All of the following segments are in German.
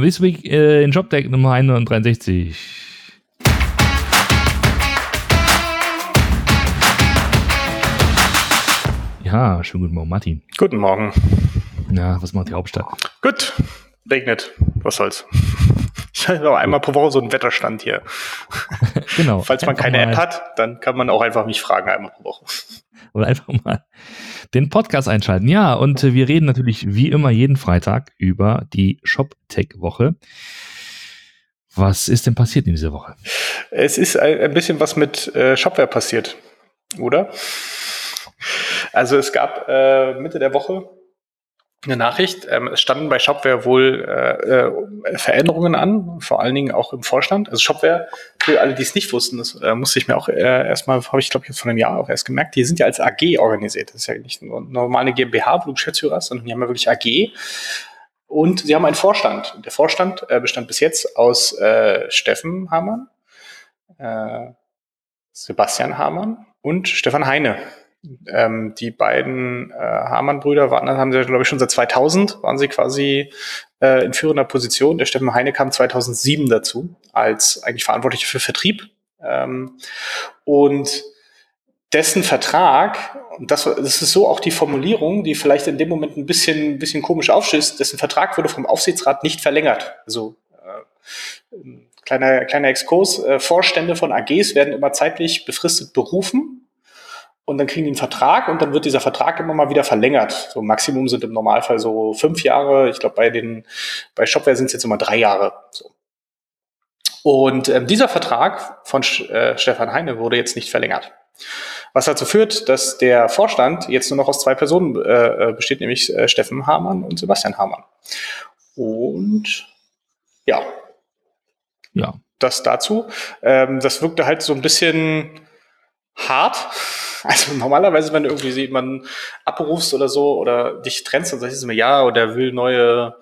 This Week äh, in Jobdeck Nummer 163. Ja, schönen guten Morgen, Martin. Guten Morgen. Ja, was macht die Hauptstadt? Gut, regnet. Was soll's. Ich habe noch einmal pro Woche so einen Wetterstand hier. genau. Falls man keine App hat, dann kann man auch einfach mich fragen, einmal pro Woche. Oder einfach mal den Podcast einschalten. Ja, und wir reden natürlich wie immer jeden Freitag über die ShopTech-Woche. Was ist denn passiert in dieser Woche? Es ist ein ein bisschen was mit äh, Shopware passiert, oder? Also es gab äh, Mitte der Woche eine Nachricht. Ähm, es standen bei Shopware wohl äh, äh, Veränderungen an, vor allen Dingen auch im Vorstand. Also Shopware, für alle, die es nicht wussten, das äh, musste ich mir auch äh, erstmal, habe ich glaube jetzt vor einem Jahr auch erst gemerkt, die sind ja als AG organisiert. Das ist ja nicht nur normale GmbH, wo du Geschäftsführer hast, sondern die haben ja wirklich AG. Und sie haben einen Vorstand. Der Vorstand äh, bestand bis jetzt aus äh, Steffen Hamann, äh, Sebastian Hamann und Stefan Heine. Ähm, die beiden äh, Hamann-Brüder waren, haben sie, glaube ich, schon seit 2000 waren sie quasi äh, in führender Position. Der Steffen Heine kam 2007 dazu als eigentlich Verantwortlicher für Vertrieb. Ähm, und dessen Vertrag, und das, das ist so auch die Formulierung, die vielleicht in dem Moment ein bisschen, bisschen komisch aufschießt, dessen Vertrag wurde vom Aufsichtsrat nicht verlängert. Also äh, ein kleiner, kleiner Exkurs, äh, Vorstände von AGs werden immer zeitlich befristet berufen und dann kriegen die einen Vertrag und dann wird dieser Vertrag immer mal wieder verlängert. So Maximum sind im Normalfall so fünf Jahre. Ich glaube, bei den bei Shopware sind es jetzt immer drei Jahre. So. Und ähm, dieser Vertrag von Sch äh, Stefan Heine wurde jetzt nicht verlängert. Was dazu führt, dass der Vorstand jetzt nur noch aus zwei Personen äh, äh, besteht, nämlich äh, Steffen Hamann und Sebastian Hamann. Und ja, Ja, das dazu. Ähm, das wirkte halt so ein bisschen hart. Also normalerweise, wenn du irgendwie jemanden abrufst oder so oder dich trennst, dann sagst du immer ja oder will neue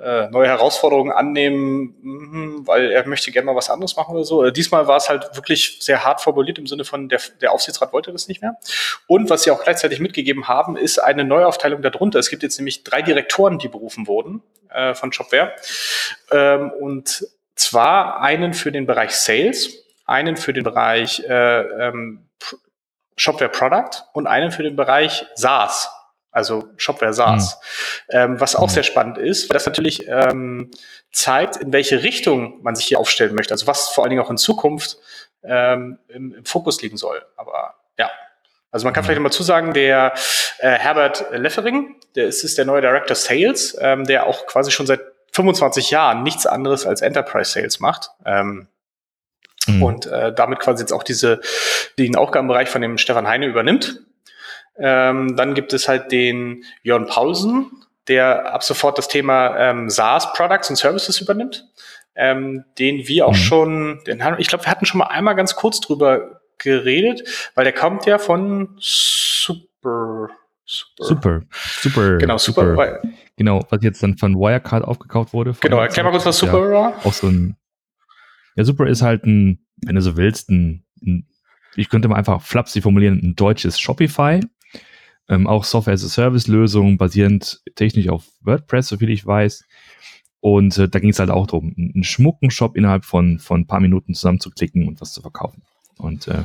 äh, neue Herausforderungen annehmen, mhm, weil er möchte gerne mal was anderes machen oder so. Äh, Diesmal war es halt wirklich sehr hart formuliert im Sinne von, der, der Aufsichtsrat wollte das nicht mehr. Und was sie auch gleichzeitig mitgegeben haben, ist eine Neuaufteilung darunter. Es gibt jetzt nämlich drei Direktoren, die berufen wurden äh, von Shopware. Ähm, und zwar einen für den Bereich Sales, einen für den Bereich äh, ähm, Shopware Product und einen für den Bereich SaaS, also Shopware SaaS. Ähm, was auch Mhm. sehr spannend ist, weil das natürlich ähm, zeigt, in welche Richtung man sich hier aufstellen möchte. Also was vor allen Dingen auch in Zukunft ähm, im, im Fokus liegen soll. Aber ja. Also man kann Mhm. vielleicht mal zusagen, der äh, Herbert Leffering, der ist, ist der neue Director Sales, ähm, der auch quasi schon seit 25 Jahren nichts anderes als Enterprise Sales macht. Ähm, Mhm. und äh, damit quasi jetzt auch diese, den Aufgabenbereich von dem Stefan Heine übernimmt. Ähm, dann gibt es halt den Jörn Paulsen, der ab sofort das Thema ähm, SaaS Products und Services übernimmt, ähm, den wir auch Mhm. schon, den, ich glaube, wir hatten schon mal einmal ganz kurz drüber geredet, weil der kommt ja von Super. Super. super, super. Genau, super. weil- Genau, was jetzt dann von Wirecard aufgekauft wurde. Genau, erklär mal kurz, was. Super war. auch so ein. Ja, Super ist halt ein, wenn du so willst, ein, ein ich könnte mal einfach flapsig formulieren, ein deutsches Shopify. Ähm, auch Software-as-a-Service-Lösung, basierend technisch auf WordPress, soviel ich weiß. Und äh, da ging es halt auch darum, einen einen schmucken Shop innerhalb von, von ein paar Minuten zusammenzuklicken und was zu verkaufen. Und äh,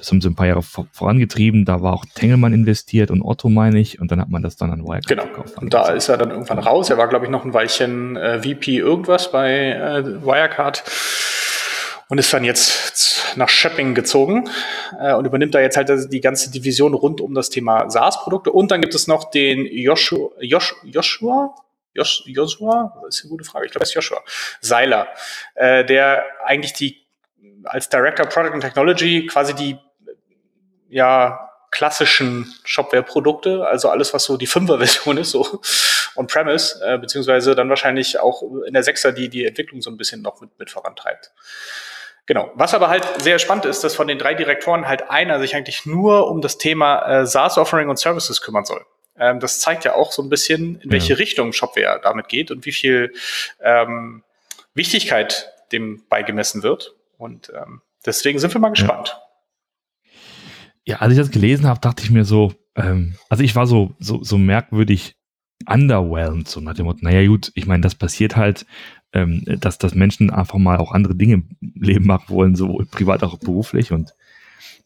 das haben sie ein paar Jahre vor, vorangetrieben. Da war auch Tengelmann investiert und Otto, meine ich. Und dann hat man das dann an Wirecard Genau. verkauft. Und da ist er dann irgendwann raus. Er war, glaube ich, noch ein Weilchen äh, VP irgendwas bei äh, Wirecard und ist dann jetzt nach Shopping gezogen äh, und übernimmt da jetzt halt die ganze Division rund um das Thema SaaS-Produkte. Und dann gibt es noch den Joshua, Josh, Joshua, Josh, Joshua, das ist eine gute Frage, ich glaube, es ist Joshua Seiler, äh, der eigentlich die als Director Product and Technology quasi die ja klassischen Shopware-Produkte, also alles, was so die Fünfer-Version ist, so on-premise, äh, beziehungsweise dann wahrscheinlich auch in der Sechser die die Entwicklung so ein bisschen noch mit, mit vorantreibt. Genau. Was aber halt sehr spannend ist, dass von den drei Direktoren halt einer sich eigentlich nur um das Thema äh, SaaS-Offering und Services kümmern soll. Ähm, das zeigt ja auch so ein bisschen, in welche Ja. Richtung Shopware damit geht und wie viel ähm, Wichtigkeit dem beigemessen wird. Und ähm, deswegen sind wir mal gespannt. Ja, als ich das gelesen habe, dachte ich mir so, ähm, also ich war so, so, so merkwürdig underwhelmed, so nach dem Motto, naja gut, ich meine, das passiert halt, ähm, dass, dass Menschen einfach mal auch andere Dinge im Leben machen wollen, sowohl privat als auch beruflich und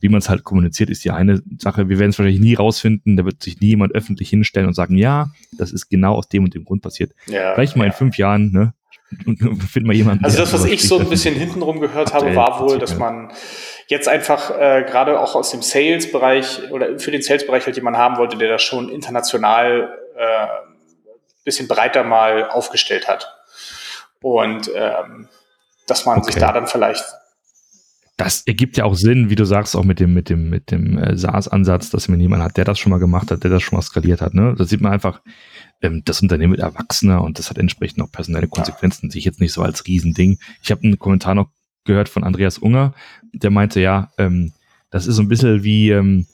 wie man es halt kommuniziert, ist ja eine Sache. Wir werden es wahrscheinlich nie rausfinden. Da wird sich nie jemand öffentlich hinstellen und sagen, ja, das ist genau aus dem und dem Grund passiert. Ja, Vielleicht mal ja. in fünf Jahren, ne? finden wir jemanden. Also das, was ich so ein bisschen hintenrum gehört habe, war wohl, dass man jetzt einfach äh, gerade auch aus dem Sales-Bereich oder für den Sales-Bereich halt jemanden haben wollte, der das schon international äh, bisschen breiter mal aufgestellt hat. Und ähm, dass man okay. sich da dann vielleicht das ergibt ja auch Sinn, wie du sagst, auch mit dem, mit dem, mit dem äh, SaaS-Ansatz, dass man jemanden hat, der das schon mal gemacht hat, der das schon mal skaliert hat. Ne? Da sieht man einfach, ähm, das Unternehmen wird erwachsener und das hat entsprechend auch personelle Konsequenzen, sich jetzt nicht so als Riesending. Ich habe einen Kommentar noch gehört von Andreas Unger, der meinte, ja, ähm, das ist so ein bisschen wie, ähm,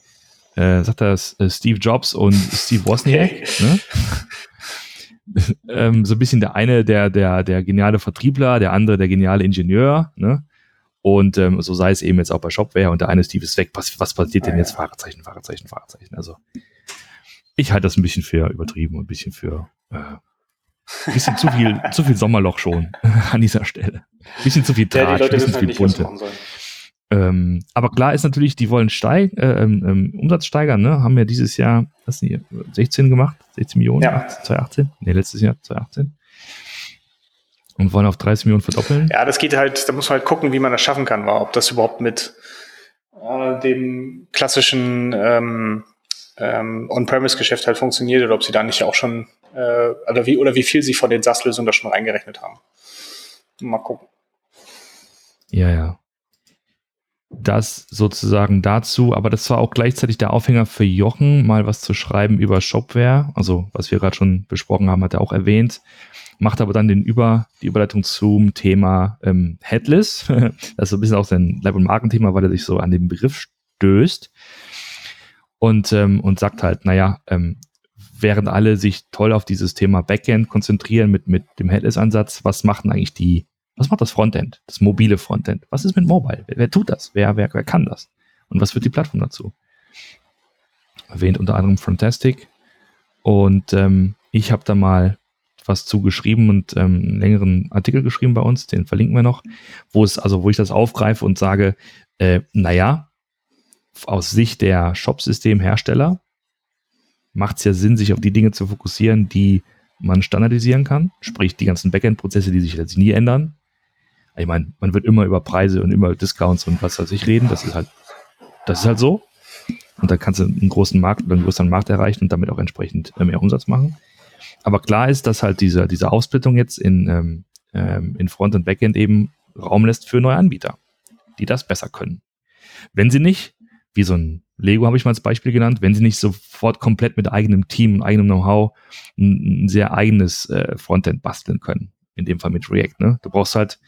äh, sagt er, äh, Steve Jobs und Steve Wozniak, ne? ähm, so ein bisschen der eine der, der, der geniale Vertriebler, der andere der geniale Ingenieur, ne? Und ähm, so sei es eben jetzt auch bei Shopware und der eine Steve ist weg. Was, was passiert denn jetzt? Fahrzeichen, Fahrzeichen, Fahrzeichen. Also ich halte das ein bisschen für übertrieben und ein bisschen für äh, bisschen zu viel, zu viel Sommerloch schon an dieser Stelle. Ein bisschen zu viel Tratsch, ja, ein bisschen zu viel halt Bunte. Ähm, aber klar ist natürlich, die wollen steig, äh, ähm, ähm Umsatz steigern, ne? Haben ja dieses Jahr, was die, 16 gemacht, 16 Millionen, ja. 2018, ne, letztes Jahr, 2018. Und wollen auf 30 Millionen verdoppeln? Ja, das geht halt, da muss man halt gucken, wie man das schaffen kann, ob das überhaupt mit äh, dem klassischen ähm, ähm, On-Premise-Geschäft halt funktioniert oder ob sie da nicht auch schon, äh, oder, wie, oder wie viel sie von den SaaS-Lösungen da schon reingerechnet haben. Mal gucken. Ja, ja. Das sozusagen dazu, aber das war auch gleichzeitig der Aufhänger für Jochen, mal was zu schreiben über Shopware. Also, was wir gerade schon besprochen haben, hat er auch erwähnt macht aber dann den Über, die Überleitung zum Thema ähm, Headless. das ist so ein bisschen auch sein Leib- und Markenthema, weil er sich so an den Begriff stößt und, ähm, und sagt halt, naja, ähm, während alle sich toll auf dieses Thema Backend konzentrieren mit, mit dem Headless-Ansatz, was macht denn eigentlich die, was macht das Frontend, das mobile Frontend? Was ist mit Mobile? Wer, wer tut das? Wer, wer, wer kann das? Und was wird die Plattform dazu? Erwähnt unter anderem Fantastic. Und ähm, ich habe da mal was zugeschrieben und ähm, einen längeren Artikel geschrieben bei uns, den verlinken wir noch, wo es, also wo ich das aufgreife und sage, äh, naja, aus Sicht der Shop-System-Hersteller macht es ja Sinn, sich auf die Dinge zu fokussieren, die man standardisieren kann, sprich die ganzen Backend-Prozesse, die sich jetzt nie ändern. Ich meine, man wird immer über Preise und immer Discounts und was weiß ich reden, das ist halt, das ist halt so. Und da kannst du einen großen Markt oder einen größeren Markt erreichen und damit auch entsprechend äh, mehr Umsatz machen. Aber klar ist, dass halt diese, diese Aufsplittung jetzt in, ähm, ähm, in Front und Backend eben Raum lässt für neue Anbieter, die das besser können. Wenn sie nicht, wie so ein Lego habe ich mal als Beispiel genannt, wenn sie nicht sofort komplett mit eigenem Team und eigenem Know-how ein, ein, sehr eigenes äh, Frontend basteln können. In dem Fall mit React. Ne? Du brauchst halt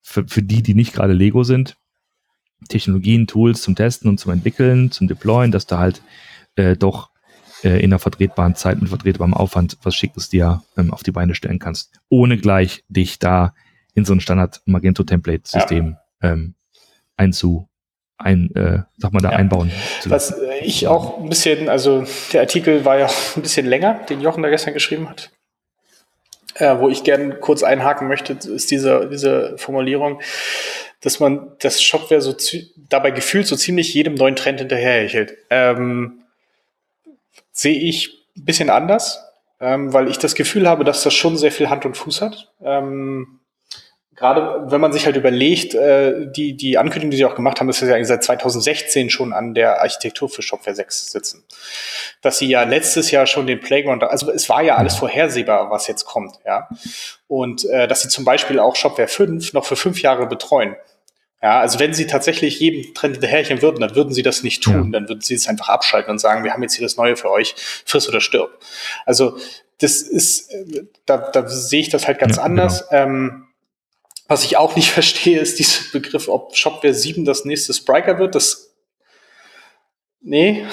für, für die, die nicht gerade Lego sind, Technologien, Tools zum Testen und zum Entwickeln, zum Deployen, dass du halt äh, doch äh, in einer vertretbaren Zeit mit vertretbarem Aufwand was Schickes dir ähm, auf die Beine stellen kannst, ohne gleich dich da in so ein Standard Magento-Template-System ja. ähm, einzu, ein, äh, sag mal, da ja. einbauen. Was ich auch ein bisschen, also der Artikel war ja ein bisschen länger, den Jochen da gestern geschrieben hat. Äh, wo ich gerne kurz einhaken möchte, ist diese, diese Formulierung, dass man das Shopware so dabei gefühlt so ziemlich jedem neuen Trend hinterherhechelt. Ähm, sehe ich ein bisschen anders, ähm, weil ich das Gefühl habe, dass das schon sehr viel Hand und Fuß hat. Ähm, Gerade wenn man sich halt überlegt, äh, die, die Ankündigung, die sie auch gemacht haben, ist ja seit 2016 schon an der Architektur für Shopware 6 sitzen. Dass sie ja letztes Jahr schon den Playground, also es war ja alles vorhersehbar, was jetzt kommt, ja. Und äh, dass sie zum Beispiel auch Shopware 5 noch für fünf Jahre betreuen. Ja, also wenn sie tatsächlich jedem Trend hinterherchen würden, dann würden sie das nicht tun. Dann würden sie es einfach abschalten und sagen, wir haben jetzt hier das Neue für euch, friss oder stirb. Also das ist, da, da sehe ich das halt ganz ja, anders. Genau. Ähm, was ich auch nicht verstehe, ist dieser Begriff, ob Shopware 7 das nächste Spriker wird. Das, nee.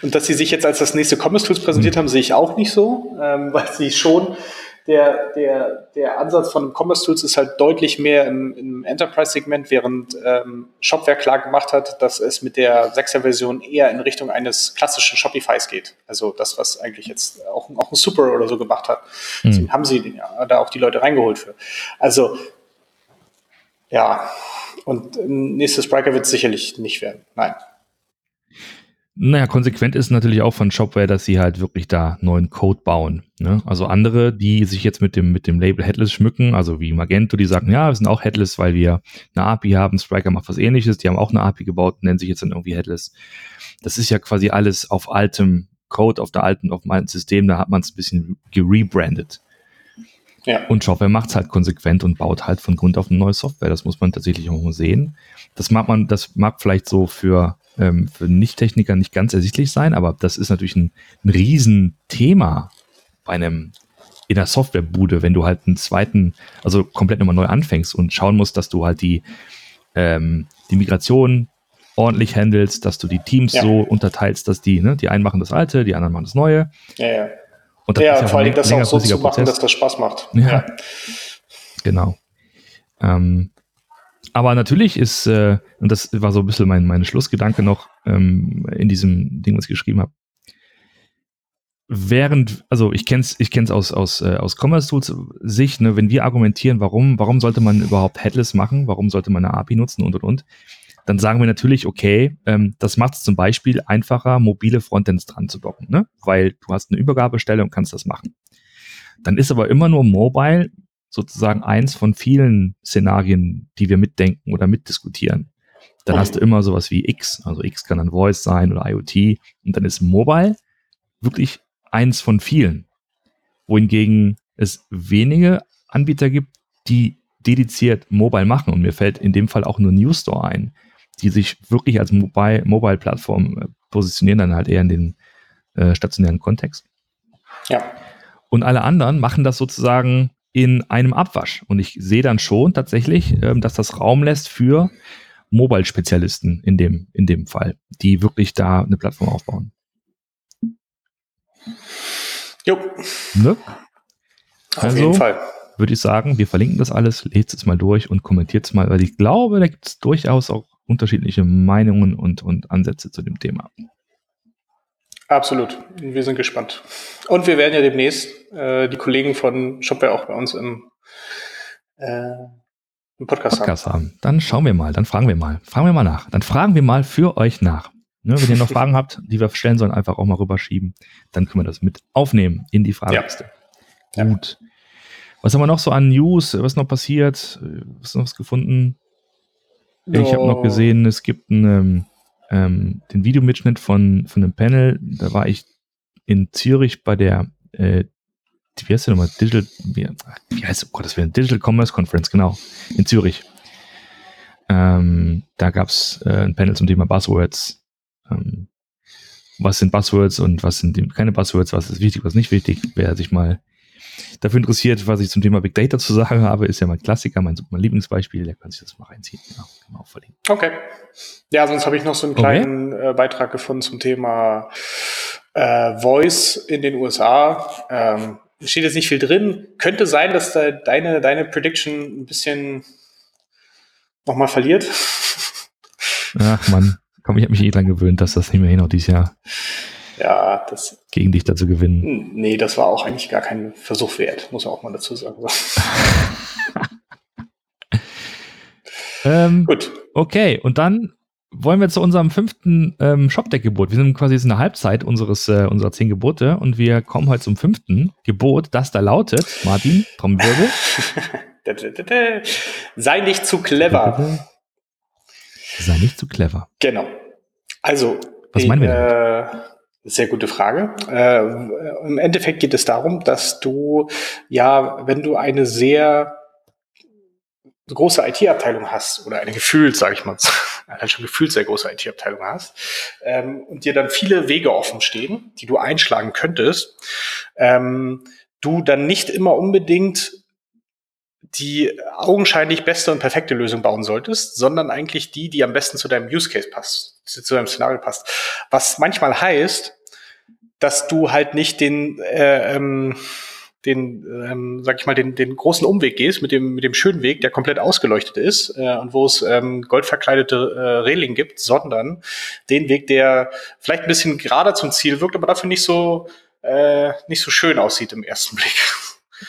Und dass sie sich jetzt als das nächste Commerce Tools präsentiert haben, sehe ich auch nicht so, ähm, weil sie schon der, der, der Ansatz von Commerce Tools ist halt deutlich mehr im, im Enterprise-Segment, während ähm, Shopware klar gemacht hat, dass es mit der 6er-Version eher in Richtung eines klassischen Shopifys geht. Also das, was eigentlich jetzt auch, auch ein Super oder so gemacht hat. Mhm. Deswegen haben sie ja, da auch die Leute reingeholt für. Also ja, und nächstes Spriker wird es sicherlich nicht werden. Nein. Naja, konsequent ist natürlich auch von Shopware, dass sie halt wirklich da neuen Code bauen. Ne? Also andere, die sich jetzt mit dem, mit dem Label Headless schmücken, also wie Magento, die sagen, ja, wir sind auch Headless, weil wir eine API haben. Spriker macht was ähnliches, die haben auch eine API gebaut, nennen sich jetzt dann irgendwie Headless. Das ist ja quasi alles auf altem Code, auf der alten, auf dem alten System, da hat man es ein bisschen gerebrandet. Ja. Und Shopware macht es halt konsequent und baut halt von Grund auf eine neue Software. Das muss man tatsächlich auch mal sehen. Das mag man, das mag vielleicht so für ähm, für Nicht-Techniker nicht ganz ersichtlich sein, aber das ist natürlich ein, ein Riesenthema bei einem in der Softwarebude, wenn du halt einen zweiten, also komplett nochmal neu anfängst und schauen musst, dass du halt die, ähm, die Migration ordentlich handelst, dass du die Teams ja. so unterteilst, dass die, ne, die einen machen das Alte, die anderen machen das Neue. Ja, ja. Und das ja, ja vor allem das auch so zu machen, dass das Spaß macht. Ja. ja. Genau. Ähm, aber natürlich ist, äh, und das war so ein bisschen mein, mein Schlussgedanke noch ähm, in diesem Ding, was ich geschrieben habe. Während, also ich kenne es ich kenn's aus, aus, äh, aus Commerce Tools Sicht, ne, wenn wir argumentieren, warum, warum sollte man überhaupt Headless machen, warum sollte man eine API nutzen und und und, dann sagen wir natürlich, okay, ähm, das macht es zum Beispiel einfacher, mobile Frontends dran zu docken, ne? weil du hast eine Übergabestelle und kannst das machen. Dann ist aber immer nur Mobile sozusagen eins von vielen Szenarien, die wir mitdenken oder mitdiskutieren. Dann hast du immer sowas wie X, also X kann dann Voice sein oder IoT und dann ist Mobile wirklich eins von vielen. Wohingegen es wenige Anbieter gibt, die dediziert Mobile machen und mir fällt in dem Fall auch nur News Store ein, die sich wirklich als Mobile-Plattform Mobile äh, positionieren, dann halt eher in den äh, stationären Kontext. Ja. Und alle anderen machen das sozusagen in einem Abwasch. Und ich sehe dann schon tatsächlich, ähm, dass das Raum lässt für Mobile-Spezialisten in dem, in dem Fall, die wirklich da eine Plattform aufbauen. Jo. Ne? Auf also, jeden Fall. Würde ich sagen, wir verlinken das alles, lest es mal durch und kommentiert es mal, weil ich glaube, da gibt es durchaus auch unterschiedliche Meinungen und, und Ansätze zu dem Thema. Absolut. Wir sind gespannt. Und wir werden ja demnächst äh, die Kollegen von Shopware auch bei uns im, äh, im Podcast, Podcast haben. haben. Dann schauen wir mal, dann fragen wir mal. Fragen wir mal nach. Dann fragen wir mal für euch nach. Ne, wenn ihr noch Fragen habt, die wir stellen sollen, einfach auch mal rüberschieben. Dann können wir das mit aufnehmen in die Frageliste. Ja. Gut. Was haben wir noch so an News? Was noch passiert? Was noch was gefunden? Oh. Ich habe noch gesehen, es gibt ein ähm, ähm, den Videomitschnitt von, von einem Panel. Da war ich in Zürich bei der, äh, wie heißt der nochmal? Digital, wie, wie heißt, oh Gott, das wäre Digital Commerce Conference, genau, in Zürich. Ähm, da gab es äh, ein Panel zum Thema Buzzwords. Ähm, was sind Buzzwords und was sind keine Buzzwords, was ist wichtig, was nicht wichtig. Wer sich mal dafür interessiert, was ich zum Thema Big Data zu sagen habe, ist ja mein Klassiker, mein, mein Lieblingsbeispiel, der kann sich das mal reinziehen. Genau, kann auch verlinken. Okay. Ja, sonst habe ich noch so einen kleinen okay. äh, Beitrag gefunden zum Thema äh, Voice in den USA. Ähm, steht jetzt nicht viel drin. Könnte sein, dass da deine, deine Prediction ein bisschen nochmal verliert. Ach man, komm, ich habe mich eh dran gewöhnt, dass das nicht mehr hinhaut dieses Jahr ja, das. Gegen dich dazu gewinnen. Nee, das war auch eigentlich gar kein Versuch wert, muss man auch mal dazu sagen. ähm, Gut. Okay, und dann wollen wir zu unserem fünften ähm, Shopdeck-Gebot. Wir sind quasi in der Halbzeit unseres, äh, unserer zehn Gebote und wir kommen heute zum fünften Gebot, das da lautet, Martin, Trommelwirbel. Sei nicht zu clever. Sei nicht zu clever. Genau. Also, was meinen wir damit? Äh, sehr gute Frage. Äh, Im Endeffekt geht es darum, dass du ja, wenn du eine sehr große IT-Abteilung hast oder eine gefühlt, sage ich mal, eine schon gefühlt sehr große IT-Abteilung hast ähm, und dir dann viele Wege offen stehen, die du einschlagen könntest, ähm, du dann nicht immer unbedingt die augenscheinlich beste und perfekte Lösung bauen solltest, sondern eigentlich die, die am besten zu deinem Use Case passt, zu deinem Szenario passt. Was manchmal heißt, dass du halt nicht den, äh, ähm, den, ähm, sag ich mal, den, den großen Umweg gehst mit dem, mit dem schönen Weg, der komplett ausgeleuchtet ist äh, und wo es ähm, goldverkleidete äh, Reling gibt, sondern den Weg, der vielleicht ein bisschen gerader zum Ziel wirkt, aber dafür nicht so, äh, nicht so schön aussieht im ersten Blick.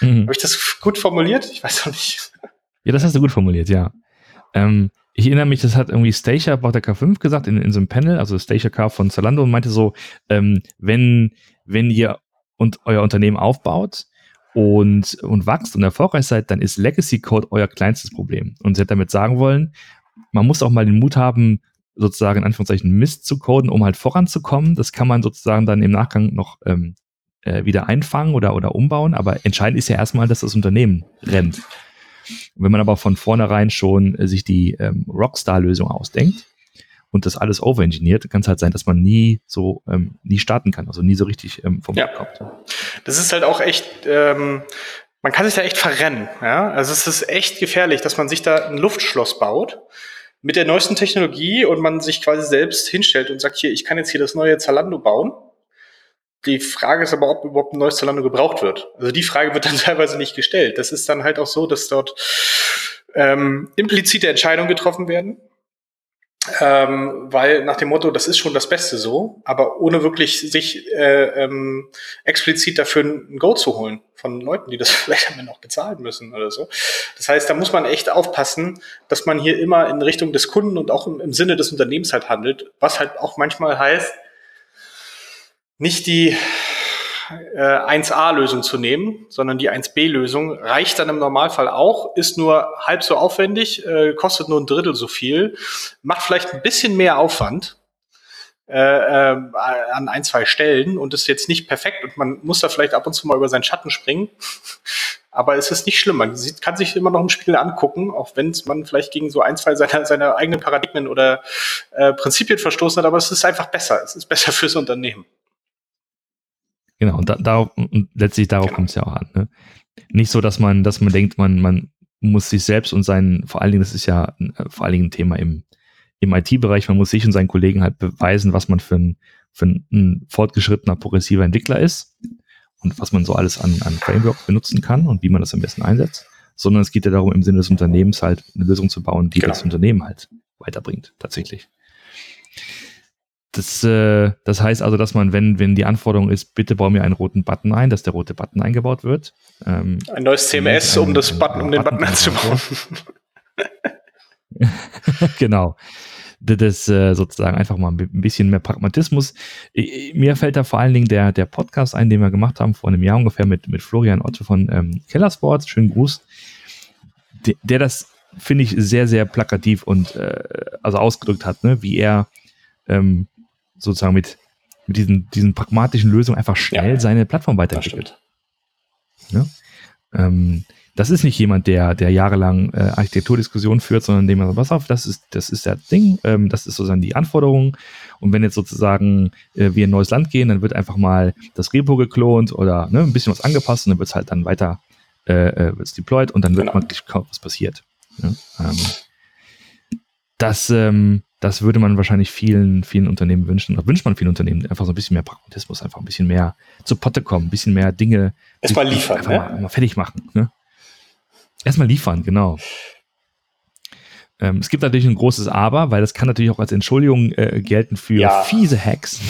Mhm. Habe ich das gut formuliert? Ich weiß noch nicht. Ja, das hast du gut formuliert, ja. Ähm, ich erinnere mich, das hat irgendwie Stacia bei der K5 gesagt in, in so einem Panel, also Stacia K von Zalando und meinte so, ähm, wenn, wenn ihr und euer Unternehmen aufbaut, und, und wächst und erfolgreich seid, dann ist Legacy Code euer kleinstes Problem. Und sie hat damit sagen wollen, man muss auch mal den Mut haben, sozusagen in Anführungszeichen Mist zu coden, um halt voranzukommen. Das kann man sozusagen dann im Nachgang noch ähm, äh, wieder einfangen oder, oder umbauen. Aber entscheidend ist ja erstmal, dass das Unternehmen rennt. Und wenn man aber von vornherein schon äh, sich die ähm, Rockstar-Lösung ausdenkt, und das alles overengineert, kann es halt sein, dass man nie so ähm, nie starten kann, also nie so richtig ähm, vom ja. kommt. Das ist halt auch echt, ähm, man kann sich da echt verrennen. Ja? Also es ist echt gefährlich, dass man sich da ein Luftschloss baut mit der neuesten Technologie und man sich quasi selbst hinstellt und sagt, hier, ich kann jetzt hier das neue Zalando bauen. Die Frage ist aber, ob überhaupt ein neues Zalando gebraucht wird. Also die Frage wird dann teilweise nicht gestellt. Das ist dann halt auch so, dass dort ähm, implizite Entscheidungen getroffen werden, ähm, weil nach dem Motto, das ist schon das Beste so, aber ohne wirklich sich äh, ähm, explizit dafür ein Go zu holen von Leuten, die das vielleicht am Ende auch bezahlen müssen oder so. Das heißt, da muss man echt aufpassen, dass man hier immer in Richtung des Kunden und auch im, im Sinne des Unternehmens halt handelt, was halt auch manchmal heißt, nicht die äh, 1a-Lösung zu nehmen, sondern die 1b-Lösung reicht dann im Normalfall auch, ist nur halb so aufwendig, äh, kostet nur ein Drittel so viel, macht vielleicht ein bisschen mehr Aufwand äh, äh, an ein, zwei Stellen und ist jetzt nicht perfekt und man muss da vielleicht ab und zu mal über seinen Schatten springen. Aber es ist nicht schlimm. Man sieht, kann sich immer noch im Spiegel angucken, auch wenn man vielleicht gegen so ein, zwei seiner, seiner eigenen Paradigmen oder äh, Prinzipien verstoßen hat. Aber es ist einfach besser. Es ist besser fürs Unternehmen. Genau, und, da, darauf, und letztlich darauf genau. kommt es ja auch an. Ne? Nicht so, dass man, dass man denkt, man, man muss sich selbst und seinen, vor allen Dingen, das ist ja äh, vor allen Dingen ein Thema im, im IT-Bereich, man muss sich und seinen Kollegen halt beweisen, was man für ein, für ein, ein fortgeschrittener, progressiver Entwickler ist und was man so alles an, an Frameworks benutzen kann und wie man das am besten einsetzt, sondern es geht ja darum, im Sinne des Unternehmens halt eine Lösung zu bauen, die genau. das Unternehmen halt weiterbringt, tatsächlich. Das, äh, das heißt also, dass man, wenn, wenn die Anforderung ist, bitte bau mir einen roten Button ein, dass der rote Button eingebaut wird. Ähm, ein neues CMS, um das Button, um den Button, Button einzubauen. genau. Das äh, sozusagen einfach mal ein bisschen mehr Pragmatismus. Mir fällt da vor allen Dingen der, der Podcast ein, den wir gemacht haben vor einem Jahr ungefähr mit, mit Florian Otto von ähm, Kellersports. Schönen Gruß. Der, der das, finde ich, sehr, sehr plakativ und äh, also ausgedrückt hat, ne? wie er ähm, sozusagen mit, mit diesen, diesen pragmatischen Lösungen einfach schnell ja, seine Plattform weiterentwickelt. Ja? Ähm, das ist nicht jemand, der, der jahrelang äh, Architekturdiskussionen führt, sondern dem man sagt, pass auf, das ist, das ist das Ding, ähm, das ist sozusagen die Anforderung. Und wenn jetzt sozusagen äh, wir in ein neues Land gehen, dann wird einfach mal das Repo geklont oder ne, ein bisschen was angepasst und dann wird es halt dann weiter äh, äh wird's deployed und dann wird genau. wirklich kaum was passiert. Ja? Ähm, das, ähm, das würde man wahrscheinlich vielen, vielen Unternehmen wünschen. Oder wünscht man vielen Unternehmen einfach so ein bisschen mehr Pragmatismus, einfach ein bisschen mehr zu Potte kommen, ein bisschen mehr Dinge. Erstmal liefern, einfach ne? mal, mal, fertig machen. Ne? Erstmal liefern, genau. Ähm, es gibt natürlich ein großes Aber, weil das kann natürlich auch als Entschuldigung äh, gelten für ja. fiese Hacks.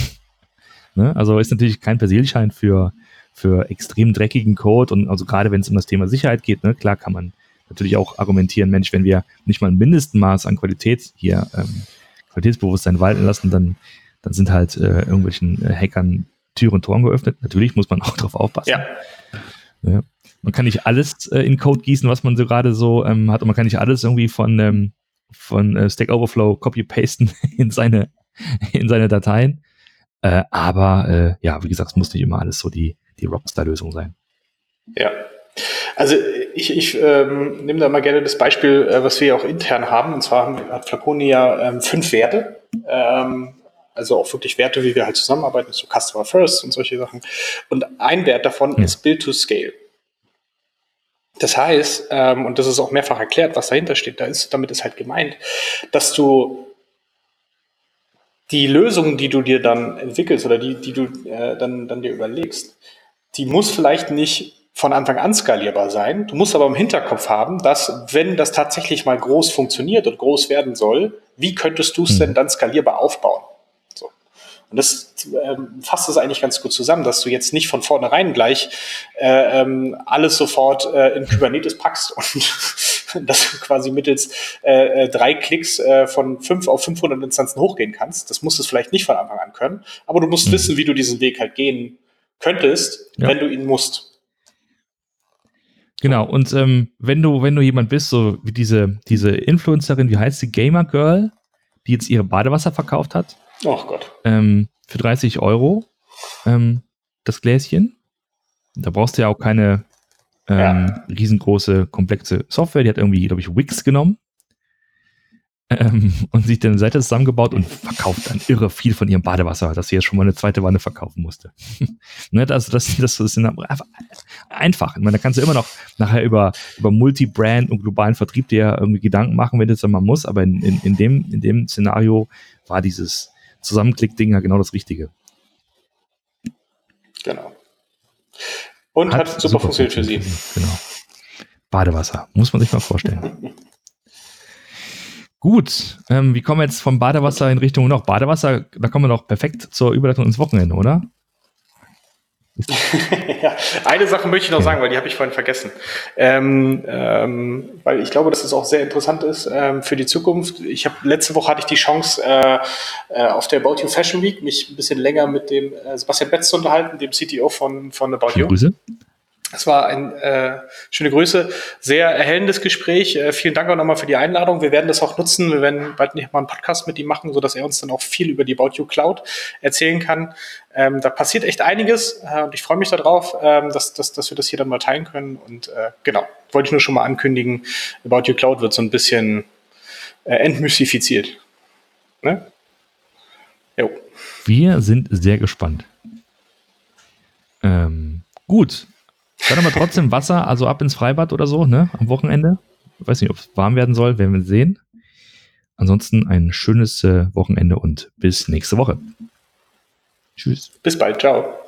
ne? Also ist natürlich kein Persilschein für, für extrem dreckigen Code und also gerade wenn es um das Thema Sicherheit geht, ne, klar kann man natürlich auch argumentieren, Mensch, wenn wir nicht mal ein Mindestmaß an Qualität hier ähm, Qualitätsbewusstsein walten lassen, dann, dann sind halt äh, irgendwelchen äh, Hackern Türen und Toren geöffnet. Natürlich muss man auch darauf aufpassen. Ja. ja. Man kann nicht alles äh, in Code gießen, was man so gerade so ähm, hat. Und man kann nicht alles irgendwie von, ähm, von äh, Stack Overflow copy-pasten in seine, in seine Dateien. Äh, aber äh, ja, wie gesagt, es muss nicht immer alles so die, die Rockstar-Lösung sein. Ja. Also ich, ich ähm, nehme da mal gerne das Beispiel, äh, was wir auch intern haben. Und zwar hat Flaconi ja ähm, fünf Werte. Ähm, also auch wirklich Werte, wie wir halt zusammenarbeiten, so Customer First und solche Sachen. Und ein Wert davon hm. ist Build to Scale. Das heißt, ähm, und das ist auch mehrfach erklärt, was dahinter steht, da ist, damit ist halt gemeint, dass du die Lösung, die du dir dann entwickelst oder die, die du äh, dann, dann dir überlegst, die muss vielleicht nicht von Anfang an skalierbar sein. Du musst aber im Hinterkopf haben, dass wenn das tatsächlich mal groß funktioniert und groß werden soll, wie könntest du es denn mhm. dann skalierbar aufbauen? So. Und das ähm, fasst es eigentlich ganz gut zusammen, dass du jetzt nicht von vornherein gleich äh, ähm, alles sofort äh, in Kubernetes packst und dass du quasi mittels äh, äh drei Klicks äh, von fünf auf 500 Instanzen hochgehen kannst. Das musst du vielleicht nicht von Anfang an können, aber du musst mhm. wissen, wie du diesen Weg halt gehen könntest, ja. wenn du ihn musst. Genau, und ähm, wenn du, wenn du jemand bist, so wie diese, diese Influencerin, wie heißt sie, Gamer Girl, die jetzt ihre Badewasser verkauft hat. Oh Gott. Ähm, für 30 Euro ähm, das Gläschen. Da brauchst du ja auch keine ähm, ja. riesengroße, komplexe Software. Die hat irgendwie, glaube ich, Wix genommen ähm, und sich dann eine Seite zusammengebaut und verkauft dann irre viel von ihrem Badewasser, dass sie jetzt schon mal eine zweite Wanne verkaufen musste. ne, das, das, das ist einfach. Ich meine, da kannst du immer noch nachher über, über Multi-Brand und globalen Vertrieb dir irgendwie Gedanken machen, wenn du es dann mal muss, aber in, in, in, dem, in dem Szenario war dieses Zusammenklick-Ding ja genau das Richtige. Genau. Und hat, hat super funktioniert für Sie. Genau. Badewasser, muss man sich mal vorstellen. Gut, ähm, wie kommen wir jetzt vom Badewasser in Richtung noch Badewasser? Da kommen wir noch perfekt zur Überleitung ins Wochenende, oder? ja, eine Sache möchte ich noch sagen, weil die habe ich vorhin vergessen. Ähm, ähm, weil ich glaube, dass es auch sehr interessant ist ähm, für die Zukunft. Ich habe letzte Woche hatte ich die Chance, äh, äh, auf der About You Fashion Week mich ein bisschen länger mit dem äh, Sebastian Betz zu unterhalten, dem CTO von, von About You. Grüße. Es war ein äh, schöne Grüße, sehr erhellendes Gespräch. Äh, vielen Dank auch nochmal für die Einladung. Wir werden das auch nutzen. Wir werden bald nicht mal einen Podcast mit ihm machen, sodass er uns dann auch viel über die About You Cloud erzählen kann. Ähm, da passiert echt einiges äh, und ich freue mich darauf, ähm, dass, dass, dass wir das hier dann mal teilen können. Und äh, genau, wollte ich nur schon mal ankündigen, About You Cloud wird so ein bisschen äh, entmystifiziert. Ne? Jo. Wir sind sehr gespannt. Ähm, gut, dann aber trotzdem Wasser, also ab ins Freibad oder so, ne? Am Wochenende. Ich weiß nicht, ob es warm werden soll, werden wir sehen. Ansonsten ein schönes äh, Wochenende und bis nächste Woche. Tschüss. Bis bald. Ciao.